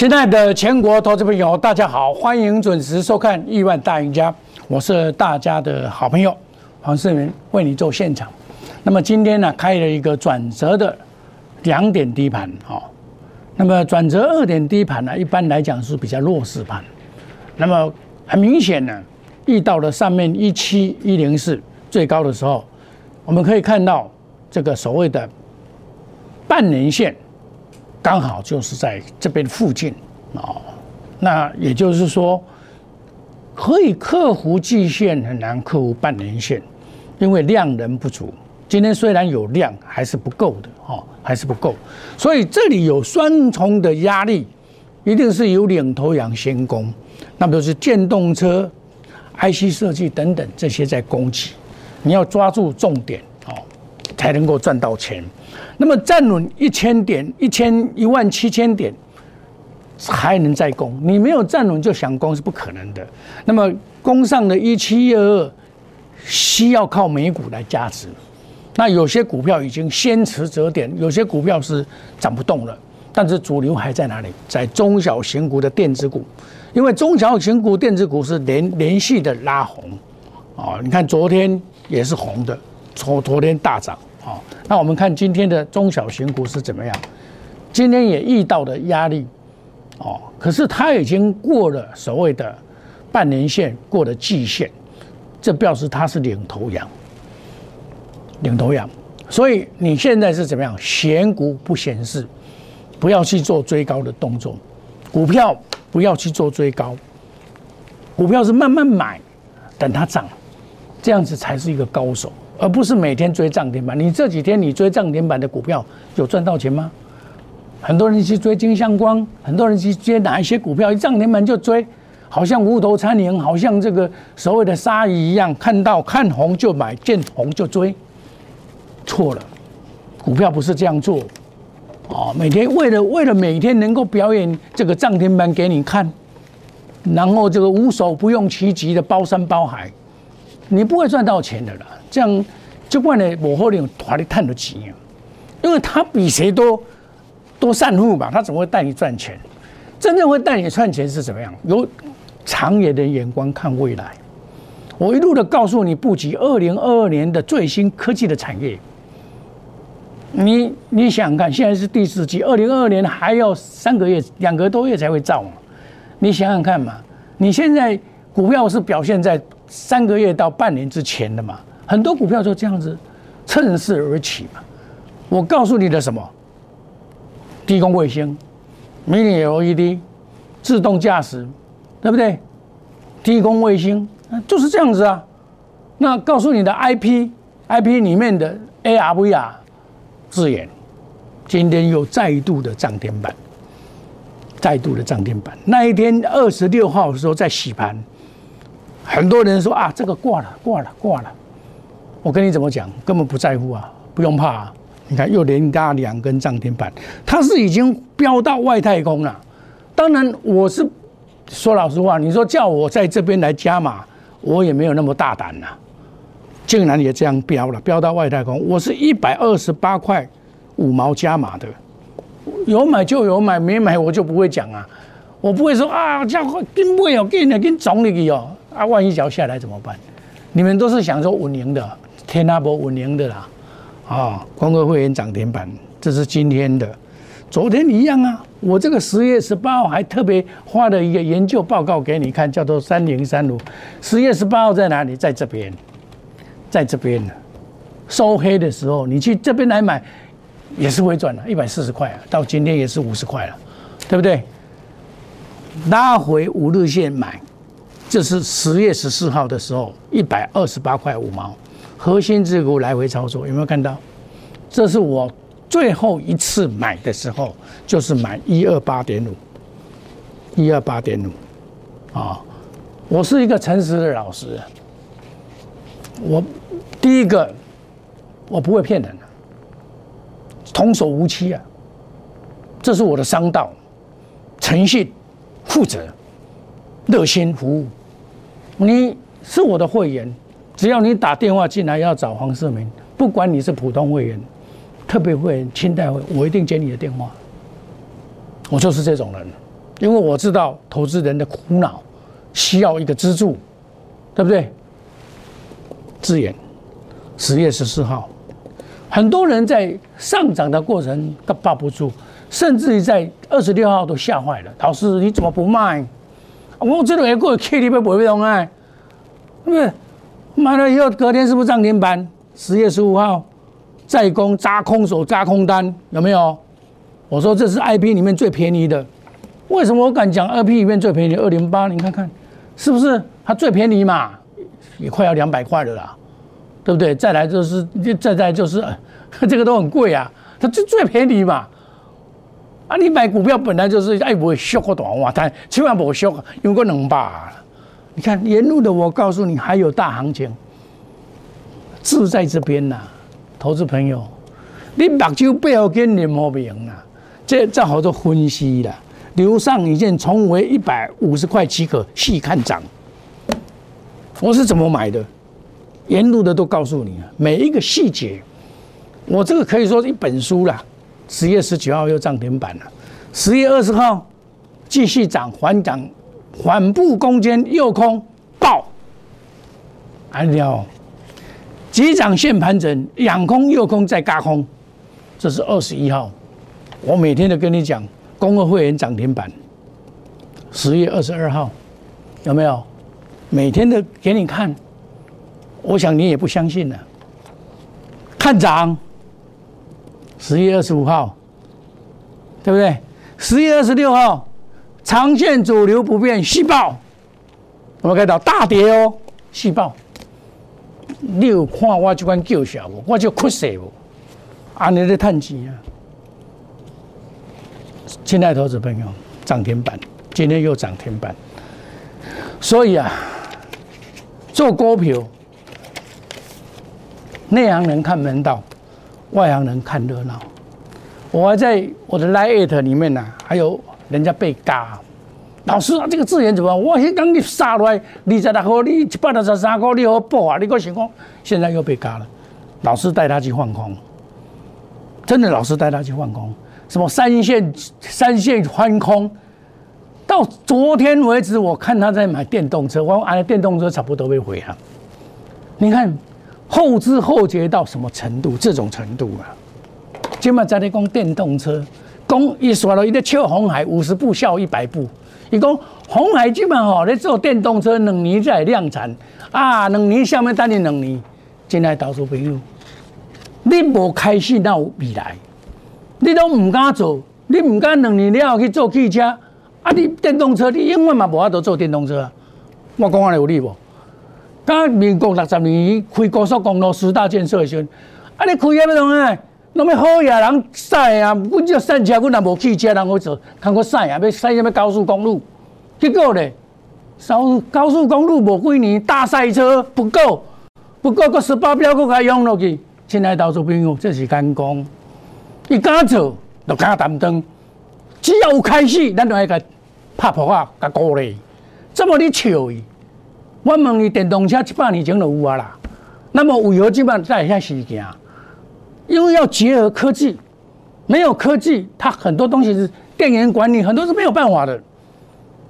亲爱的全国投资朋友，大家好，欢迎准时收看《亿万大赢家》，我是大家的好朋友黄世明，为你做现场。那么今天呢，开了一个转折的两点低盘，哦，那么转折二点低盘呢，一般来讲是比较弱势盘。那么很明显呢，遇到了上面一七一零四最高的时候，我们可以看到这个所谓的半年线。刚好就是在这边附近哦，那也就是说，可以克服季线，很难克服半年线，因为量能不足。今天虽然有量，还是不够的哦，还是不够。所以这里有双重的压力，一定是有领头羊先攻，那么就是电动车、IC 设计等等这些在攻击，你要抓住重点，才能够赚到钱。那么站稳一千点、一千一万七千点，还能再攻？你没有站稳就想攻是不可能的。那么攻上的一七二二，需要靠美股来加持。那有些股票已经先持折点，有些股票是涨不动了。但是主流还在哪里？在中小型股的电子股，因为中小型股电子股是连连续的拉红啊！你看昨天也是红的，昨昨天大涨。好，那我们看今天的中小型股是怎么样？今天也遇到的压力，哦，可是它已经过了所谓的半年线，过了季线，这表示它是领头羊，领头羊。所以你现在是怎么样？选股不显示，不要去做追高的动作，股票不要去做追高，股票是慢慢买，等它涨，这样子才是一个高手。而不是每天追涨停板。你这几天你追涨停板的股票有赚到钱吗？很多人去追金相光，很多人去追哪一些股票一涨停板就追，好像无头苍蝇，好像这个所谓的鲨鱼一样，看到看红就买，见红就追。错了，股票不是这样做。哦，每天为了为了每天能够表演这个涨停板给你看，然后这个无所不用其极的包山包海，你不会赚到钱的啦。这样，就管呢，我后面团里探得起，因为他比谁都多散户嘛，他怎么会带你赚钱？真正会带你赚钱是怎么样？有长远的眼光看未来。我一路的告诉你布局二零二二年的最新科技的产业。你你想想看，现在是第四季，二零二二年还要三个月、两个多月才会造嘛？你想想看嘛，你现在股票是表现在三个月到半年之前的嘛？很多股票就这样子趁势而起嘛。我告诉你的什么？低空卫星、Mini LED、自动驾驶，对不对？低空卫星就是这样子啊。那告诉你的 IP，IP 里面的 ARVR 字眼，今天又再度的涨停板，再度的涨停板。那一天二十六号的时候在洗盘，很多人说啊，这个挂了，挂了，挂了。我跟你怎么讲，根本不在乎啊，不用怕啊。你看又连拉两根涨停板，它是已经飙到外太空了。当然，我是说老实话，你说叫我在这边来加码，我也没有那么大胆呐。竟然也这样飙了，飙到外太空。我是一百二十八块五毛加码的，有买就有买，没买我就不会讲啊。我不会说啊，叫跟不有跟的跟总理去哦，啊，万一脚下来怎么办？你们都是想说稳赢的。天那波稳赢的啦，啊，光哥会员涨停板，这是今天的，昨天一样啊。我这个十月十八号还特别发了一个研究报告给你看，叫做三零三五。十月十八号在哪里？在这边，在这边呢。收黑的时候，你去这边来买，也是会赚的，一百四十块啊，到今天也是五十块了，对不对？拉回五日线买，这是十月十四号的时候，一百二十八块五毛。核心持股来回操作，有没有看到？这是我最后一次买的时候，就是买一二八点五，一二八点五，啊，我是一个诚实的老师。我第一个，我不会骗人，童叟无欺啊，这是我的商道，诚信、负责、热心服务。你是我的会员。只要你打电话进来要找黄世明，不管你是普通会员、特别会员、清代会，我一定接你的电话。我就是这种人，因为我知道投资人的苦恼需要一个支柱，对不对？资源，十月十四号，很多人在上涨的过程都抱不住，甚至于在二十六号都吓坏了。老师，你怎么不卖？我这种也过 K 里面不会动啊，对不对？买了以后隔天是不是涨停板？十月十五号再攻扎空手扎空单有没有？我说这是 I P 里面最便宜的，为什么我敢讲 I P 里面最便宜？二零八，你看看是不是它最便宜嘛？也快要两百块了啦，对不对？再来就是再再就是 这个都很贵啊，它最最便宜嘛。啊，你买股票本来就是爱不会缩个短话，但千万不缩，用个两百。你看沿路的，我告诉你还有大行情，志在这边呐，投资朋友，你目睭不要跟任何别人啊。这这好多分析了，留上一件重为一百五十块即可，细看涨。我是怎么买的？沿路的都告诉你了，每一个细节。我这个可以说是一本书了。十月十九号又涨停板了，十月二十号继续涨，缓涨，缓步攻坚，右空爆。哎了，急涨线盘整，两空右空再嘎空，这是二十一号。我每天都跟你讲，公会会员涨停板，十月二十二号有没有？每天都给你看，我想你也不相信了。看涨，十月二十五号，对不对？十月二十六号，长线主流不变，细爆，我们看到大跌哦，细爆。你有看我这款叫嚣不？我就哭死不？安尼在叹气啊！亲爱投资朋友，涨停板，今天又涨停板。所以啊，做股票，内行人看门道，外行人看热闹。我还在我的 Lite 里面呢，还有人家被嘎。老师啊，这个资源怎么？我先刚你杀来，二十六号你一百六十三个，你好报啊？你个情况现在又被嘎了。老师带他去放空，真的，老师带他去放空。什么三线三线翻空，到昨天为止，我看他在买电动车，我哎，电动车差不多被毁了。你看后知后觉到什么程度？这种程度啊！今嘛在那讲电动车，讲一说了，一个笑红海五十步笑一百步。伊讲红海基本吼，你做电动车两年才量产啊，两年下面等你两年，进来投资朋友，你无开始那有未来。你都唔敢做，你唔敢两年了后去做汽车，啊！你电动车你永远嘛无法度做电动车啊！我讲安尼有理无？刚民国六十年开高速公路十大建设的时候，啊！你开遐要弄啊？弄要好野人驶啊！阮只赛车，阮也无汽车人去做，通过赛啊！要赛什么高速公路？结果咧，高高速公路无几年大赛车不够，不够个十八标搁开用落去，亲爱投资朋友，这是干讲。你敢做，就敢担当。只要有开始，咱就爱甲拍破啊，甲鼓励。这么你笑伊？我问你，电动车一百年前就有啊啦。那么为何这么在遐时行？因为要结合科技，没有科技，它很多东西是电源管理，很多是没有办法的。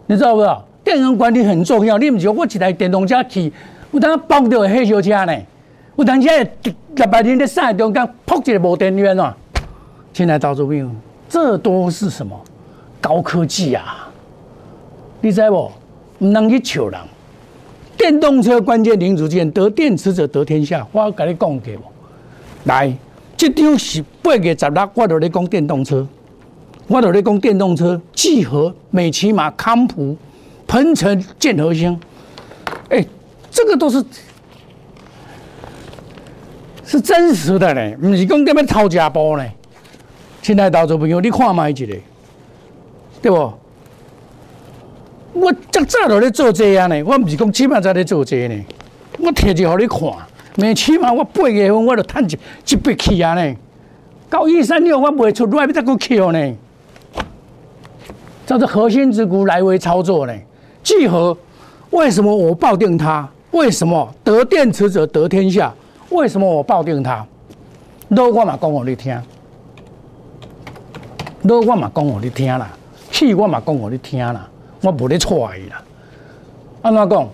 你知道不知道？电源管理很重要。你唔是我一台电动车去，有当碰到黑小车呢？有当车六百年的赛中间扑一个无电源啊！现在到这边，这都是什么高科技啊？你知不？唔能去笑人。电动车关键零组件得电池者得天下。我跟你讲过？来，这张是八月十六，我就咧讲电动车，我就咧讲电动车，聚合美骑马、康普、鹏程、建和兴。哎，这个都是是真实的呢，唔是讲这边掏假包呢。亲爱投资朋友，你看卖一个，对不？我早早都咧做这样呢，我唔是讲起码在咧做这呢，我摕住互你看，每起码我八月份我就赚一一笔去啊呢，到一三六我卖出来要再个 Q 呢，叫做核心之股来回操作呢。聚合为什么我抱定它？为什么得电池者得天下？为什么我抱定它？都我嘛讲互你听。那我嘛讲互你听啦，气我嘛讲互你听啦，我无咧错伊啦。安怎讲？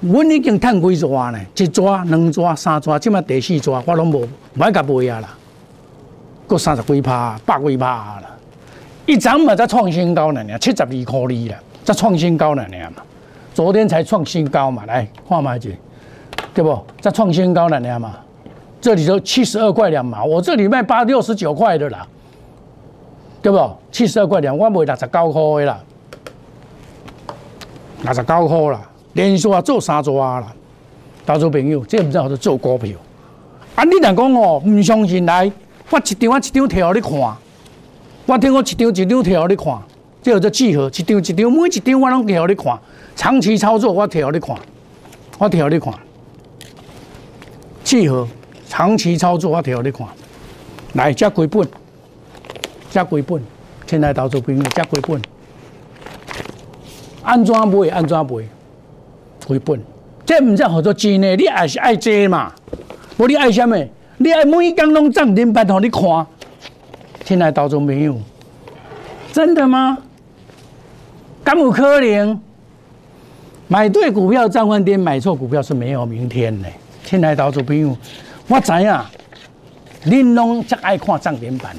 阮已经趁几抓呢？一抓、两抓、三抓，即马第四抓，我拢无无爱甲卖啊啦。搁三十几趴、百几趴啦。一涨嘛才创新高呢，七十二块二啦，才创新高呢嘛。昨天才创新高嘛，来看嘛姐，对不？才创新高呢嘛。这里头七十二块两毛，我这里卖八六十九块的啦，对不？七十二块两，我卖六十九块的啦，六十九块啦。连续啊做三抓啦，投资朋友，这唔知好做做股票。啊，你若讲哦，唔相信来，我一张我一张摕互你看，我听我一张一张摕互你看，这叫做聚合，一张一张每一张我拢摕互你看，长期操作我摕互你看，我摕互你看，聚合长期操作我摕互你看，来加几本，加几本，现在投资朋友加几本，安怎买安怎买。回本，这唔只好多钱呢？你也是爱这嘛？无你爱什么？你爱每工拢涨停板，让你看。现在到中没有，真的吗？敢有可能？买对股票涨翻天，买错股票是没有明天的。现在到中朋友，我知影，恁拢只爱看涨停板，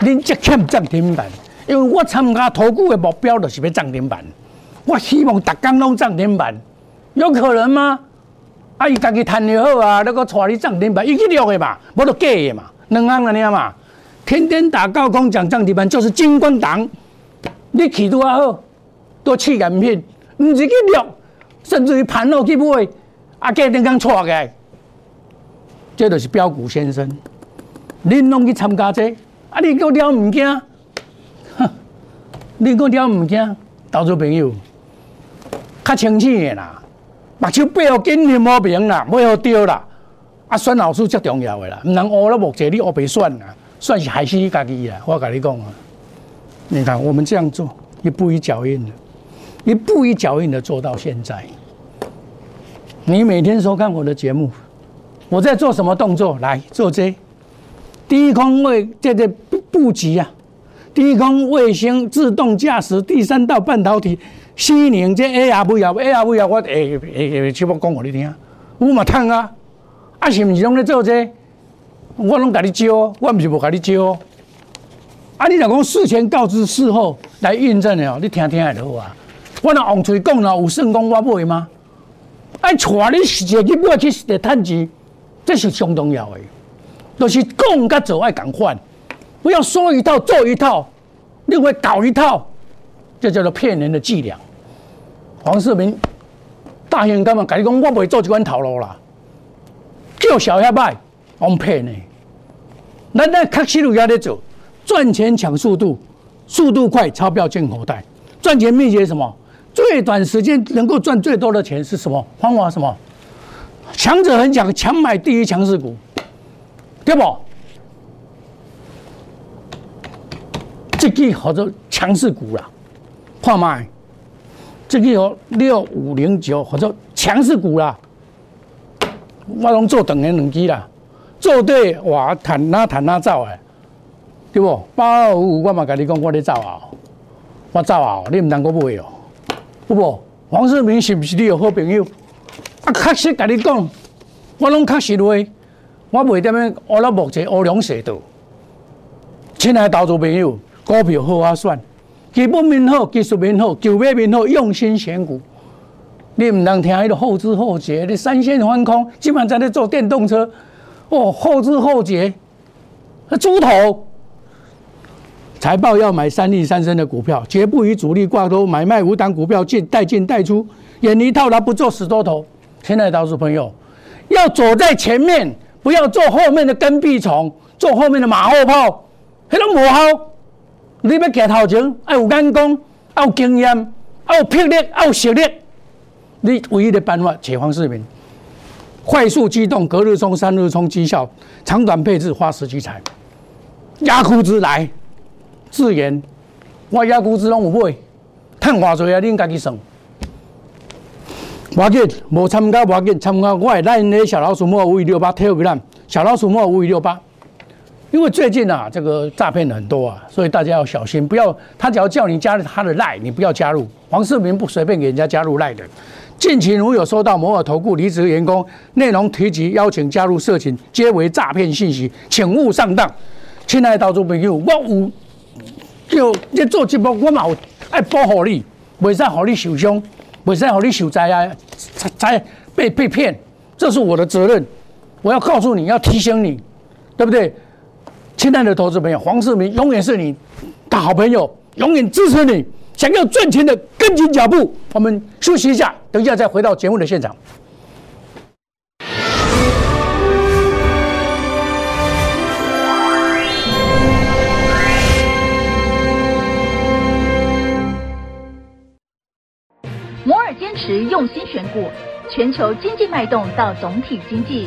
恁只欠涨停板，因为我参加投顾的目标就是要涨停板，我希望逐工拢涨停板。有可能吗？啊，伊家己赚就好啊，那个带你涨停板，伊去录的嘛，无就假的嘛，两行安尼嘛。天天打高空讲涨停板就是金光党，你气多好，都气人品，唔是去录，甚至于盘路去买，啊，隔天刚错的，这就是标股先生。恁拢去参加这，啊，你个了唔惊？哼，你个了唔惊？投资朋友，较清醒的啦。目睭背后紧念无明啦，背后丢啦。啊，选老师最重要的啦，唔能乌了目前你学别选啦，算是害死你家己啦。我跟你讲啊，你看我们这样做，一步一脚印的，一步一脚印的做到现在。你每天收看我的节目，我在做什么动作？来做这低空位这个布局啊，低空卫星自动驾驶第三道半导体。四年这 A R V 啊，A R V 啊，我会会会，全部讲互你听。我嘛趁啊，啊是毋是拢咧做这？我拢甲你招，我毋是无甲你招。啊，你若讲事前告知，事后来印证的哦，你听听下就好啊。我若往嘴讲啦，有算讲我买吗？爱带你实际去买去实际趁钱，这是相重要的。就是讲甲做爱共款，不要说一套做一套，另外搞一套，这叫做骗人的伎俩。黄世明，大兄干嘛？甲你讲，我袂做这款套路啦，叫小下摆，我骗你。咱咱确实有在咧做，赚钱抢速度，速度快，钞票进口袋。赚钱秘诀什么？最短时间能够赚最多的钱是什么？方法什么？强者很强，强买第一强势股，对不？这个好做强势股啦，看卖。这个有六五零九，或者强势股啦，我拢做等年两支啦，做对哇，谈哪谈哪走诶，对不？八二五五，我嘛跟你讲，我咧走啊，我走啊，你唔能够买哦，不不？黄世明是不是你有好朋友？啊，确实跟你讲，我拢确实话，我袂点样乌了目前乌龙蛇道，亲爱投资朋友，股票好啊选。基本面好，技术面好，筹码面好，用心选股。你唔能听迄个后知后觉，你三线翻空，基本上在咧做电动车。哦，后知后觉，猪头。财报要买三利三升的股票，绝不与主力挂钩，买卖五档股票进带进带出，远离套牢，不做死多头。亲爱的投资朋友，要走在前面，不要做后面的跟屁虫，做后面的马后炮，迄种无效。你要行头前，要有眼光，要有经验，要有魄力，要有实力。你唯一的办法，解放市民，快速机动，隔日冲、三日冲，绩效长短配置，花时机财，压枯子来，自研，我压枯子拢有买，趁偌济啊？恁家己算。我紧，无参加我紧，参加我系咱的小老鼠莫五二六八 Telegram，小老鼠莫五二六八。因为最近啊，这个诈骗很多啊，所以大家要小心，不要他只要叫你加他的赖，你不要加入。黄世明不随便给人家加入赖的。近期如有收到摩尔投顾离职员工内容提及邀请加入社群，皆为诈骗信息，请勿上当。亲爱的投资朋友，我有就你做节目，我嘛有爱保护你，袂使让你受伤，袂使让你受灾啊，灾被被骗，这是我的责任。我要告诉你，要提醒你，对不对？亲爱的投资朋友，黄世明永远是你的好朋友，永远支持你。想要赚钱的，跟紧脚步。我们休息一下，等一下再回到节目的现场。摩尔坚持用心选股，全球经济脉动到总体经济，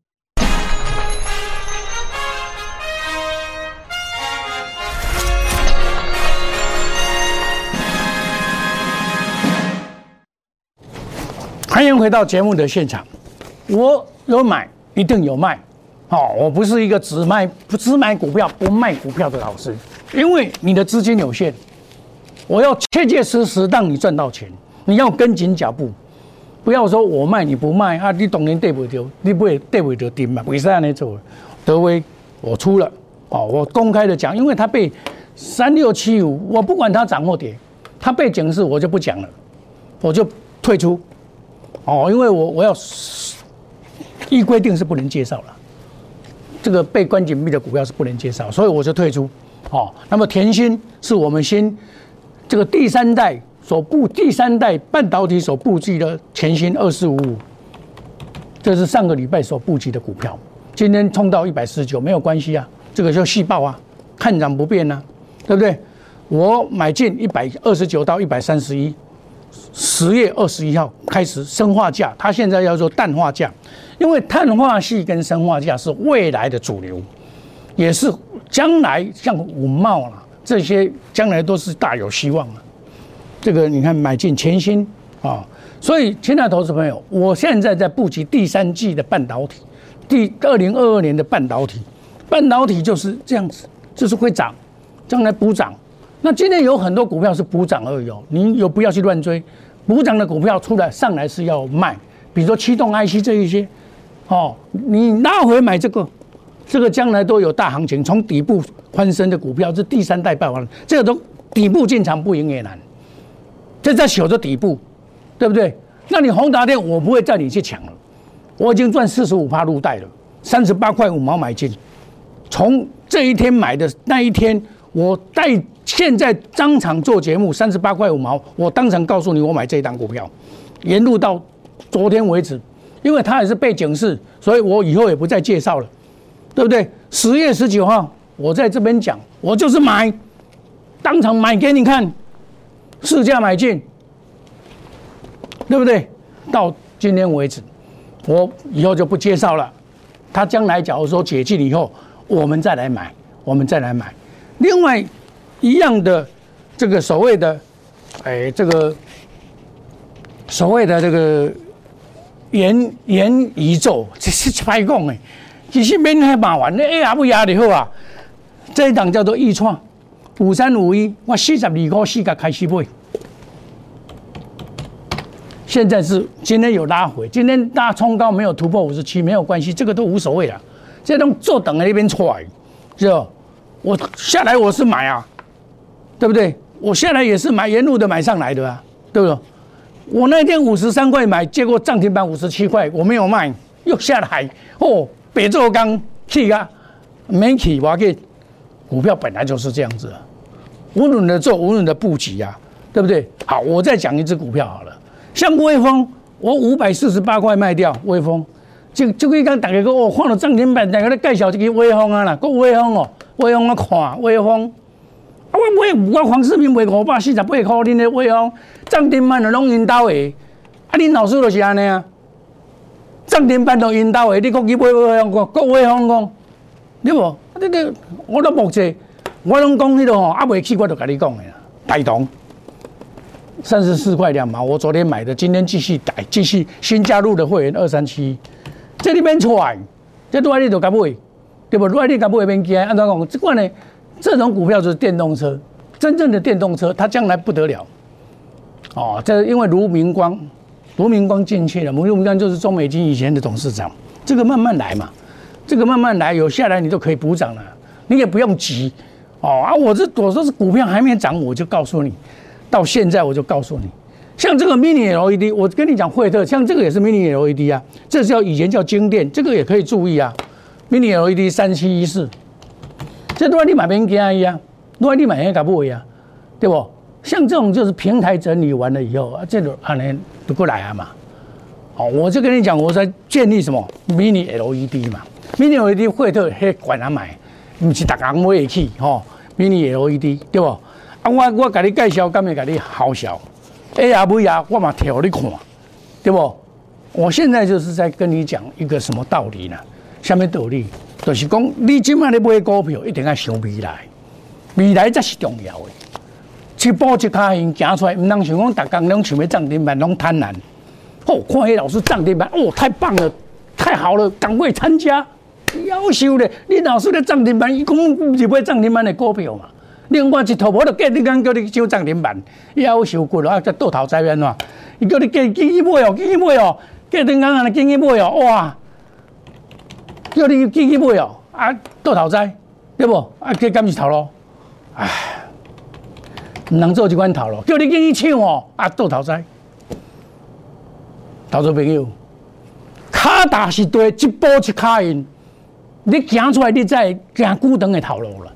欢迎回到节目的现场。我有买，一定有卖。哦，我不是一个只卖不只买股票不卖股票的老师，因为你的资金有限，我要切切实实让你赚到钱，你要跟紧脚步，不要说我卖你不卖啊，你当年对不丢，你不会对不丢丁嘛？为啥你做？德威我出了，哦，我公开的讲，因为他被三六七五，我不管他涨或跌，他被警示我就不讲了，我就退出，哦，因为我我要依规定是不能介绍了。这个被关紧闭的股票是不能介绍，所以我就退出。哦，那么甜心是我们新这个第三代所布第三代半导体所布局的全新二四五五，这是上个礼拜所布局的股票，今天冲到一百四十九没有关系啊，这个叫细报啊，看涨不变啊，对不对？我买进一百二十九到一百三十一，十月二十一号开始生化价，它现在要做氮化价。因为碳化系跟生化价是未来的主流，也是将来像五茂啦这些将来都是大有希望的。这个你看买进全新啊，所以亲爱投资朋友，我现在在布局第三季的半导体，第二零二二年的半导体，半导体就是这样子，就是会涨，将来补涨。那今天有很多股票是补涨而已哦，你有不要去乱追，补涨的股票出来上来是要卖，比如说驱动 IC 这一些。哦，你拉回买这个，这个将来都有大行情。从底部翻身的股票是第三代爆发，这个都底部进场不赢也难。这在守着底部，对不对？那你宏达电，我不会叫你去抢了。我已经赚四十五趴入袋了，三十八块五毛买进。从这一天买的那一天，我带现在当场做节目，三十八块五毛，我当场告诉你我买这一档股票，沿路到昨天为止。因为他也是被警示，所以我以后也不再介绍了，对不对？十月十九号我在这边讲，我就是买，当场买给你看，市价买进，对不对？到今天为止，我以后就不介绍了。他将来假如说解禁以后，我们再来买，我们再来买。另外一样的这个所谓的，哎，这个所谓的这个。元元宇宙这是白讲的，其实免遐麻烦，你 A 也不压就好啊。这一档叫做易创，五三五一，我四十二块四个开始买，现在是今天有拉回，今天大冲高没有突破五十七没有关系，这个都无所谓了。这种坐等在那边出来，是吧？我下来我是买啊，对不对？我下来也是买沿路的买上来的啊，对不对？我那天五十三块买，结果涨停板五十七块，我没有卖，又下来。哦，北做钢去啊，没起，我给股票本来就是这样子，无论的做，无论的布局啊，对不对？好，我再讲一只股票好了，像微风，我五百四十八块卖掉微风，就就可以讲大家讲哦，看到涨停板，大家咧介绍这个微风啊啦，个微风哦，微风啊看微风。啊，我买我黄世明卖五百四十八块，恁的威哦涨停板就拢因兜的，啊，恁老师就是安尼啊，涨停板都因兜的，你讲去买威风讲，各威风讲，对无？啊，你你我都目测，我拢讲迄个吼，啊，未去我就甲你讲的啦，大同三十四块两毛，我昨天买的，今天继续改，继续新加入的会员二三七，这里面出来，这多你就甲买，对不？多你甲买免惊，安怎讲？这款呢？这种股票就是电动车，真正的电动车，它将来不得了。哦，这因为卢明光，卢明光进去了，卢明光就是中美金以前的董事长。这个慢慢来嘛，这个慢慢来，有下来你都可以补涨了，你也不用急。哦啊，我这我说是股票还没涨，我就告诉你，到现在我就告诉你，像这个 mini LED，我跟你讲惠特，像这个也是 mini LED 啊，这叫以前叫金电，这个也可以注意啊，mini LED 三七一四。这都你买免惊伊啊，都你买遐个买啊，对不？像这种就是平台整理完了以后啊，这种可能都过来啊嘛。好，我就跟你讲，我在建立什么 mini LED 嘛，mini LED 会特迄管他买，不是大家买得起吼，mini LED 对不？啊，我我给你介绍，干咪给你好笑，A R V 啊我嘛调你看，对不？我现在就是在跟你讲一个什么道理呢？下面道理？就是讲，你即卖咧买股票，一定要想未来，未来才是重要的。一步一卡印行出来，唔能想讲，逐工拢想要涨停板，拢贪婪。哦，看迄老师涨停板，哦，太棒了，太好了，赶快参加。要求咧，你老师咧涨停板，伊讲是买涨停板的股票嘛？另外一头，我就隔日间叫你收涨停板，要求过了啊，再倒头栽边嘛。伊叫你继继续买哦，继续买哦，隔日间安尼继续买哦，哇！叫你继续买哦，啊，倒头栽，对不？啊，这敢是头路？唉，唔能做这款头路。叫你继续抢哦，啊，倒头栽。投资朋友，卡大是对，一步一卡印，你行出来，你再行孤长的头路了。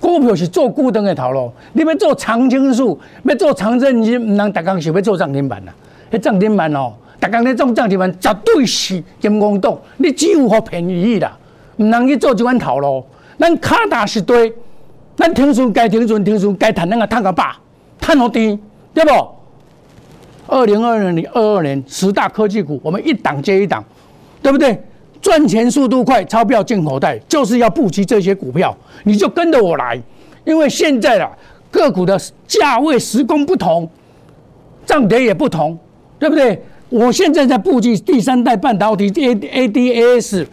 股票是做孤长的头路，你要做长青树，要做长证金，唔能逐工想要做涨停板啦。迄涨停板哦。大家咧种涨停板绝对是阴公党，你只有好便宜啦，唔能去做这款头路。咱卡大是对，咱停损该停损停损该赚那个赚个把，赚好低，对不？二零二二年二二年十大科技股，我们一档接一档，对不对？赚钱速度快，钞票进口袋，就是要布局这些股票，你就跟着我来，因为现在啊个股的价位时空不同，涨跌也不同，对不对？我现在在布局第三代半导体 A A D A S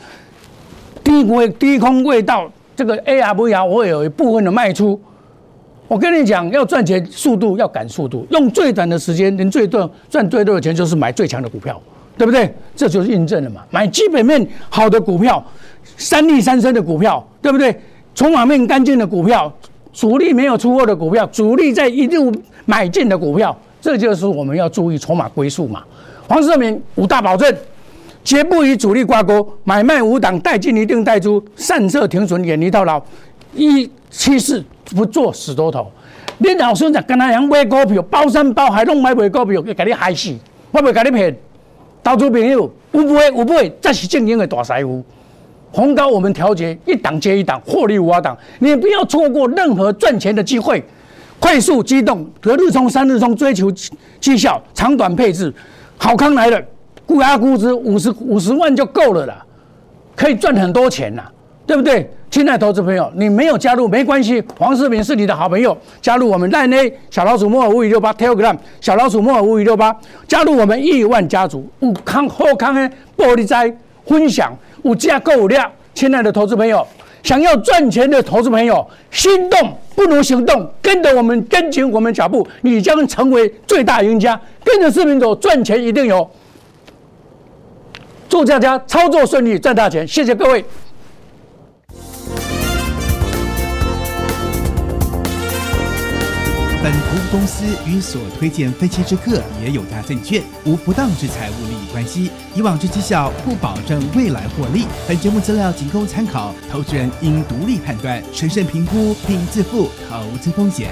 低位低空位道这个 A R V R，我有一部分的卖出。我跟你讲，要赚钱速度要赶速度，用最短的时间能最多赚最多的钱，就是买最强的股票，对不对？这就是印证了嘛。买基本面好的股票，三利三升的股票，对不对？筹码面干净的股票，主力没有出货的股票，主力在一路买进的股票，这就是我们要注意筹码归宿嘛。黄世明五大保证，绝不与主力挂钩，买卖无档，带进一定带出，善设停损，远离套牢，一七四不做死多头。你老孙子跟他讲买股票，包山包海拢买卖股票，要给你害死，我袂给你骗。投资朋友有买有买，这是正经的大财富。红高我们调节一档接一档，获利无法挡，你不要错过任何赚钱的机会。快速机动，隔日冲、三日冲，追求绩效，长短配置。好康来了，估压估值五十五十万就够了啦，可以赚很多钱啦，对不对？亲爱的投资朋友，你没有加入没关系，黄世明是你的好朋友，加入我们赖内小老鼠莫尔五五六八 Telegram 小老鼠莫尔五五六八，加入我们亿万家族，有康好康的玻璃灾分享，有价购量，亲爱的投资朋友。想要赚钱的投资朋友，心动不如行动，跟着我们，跟紧我们脚步，你将成为最大赢家。跟着视频走，赚钱一定有。祝大家操作顺利，赚大钱！谢谢各位。本投资公司与所推荐分期之客也有大证券，无不当之财务关系。以往之绩效不保证未来获利。本节目资料仅供参考，投资人应独立判断、审慎评估并自负投资风险。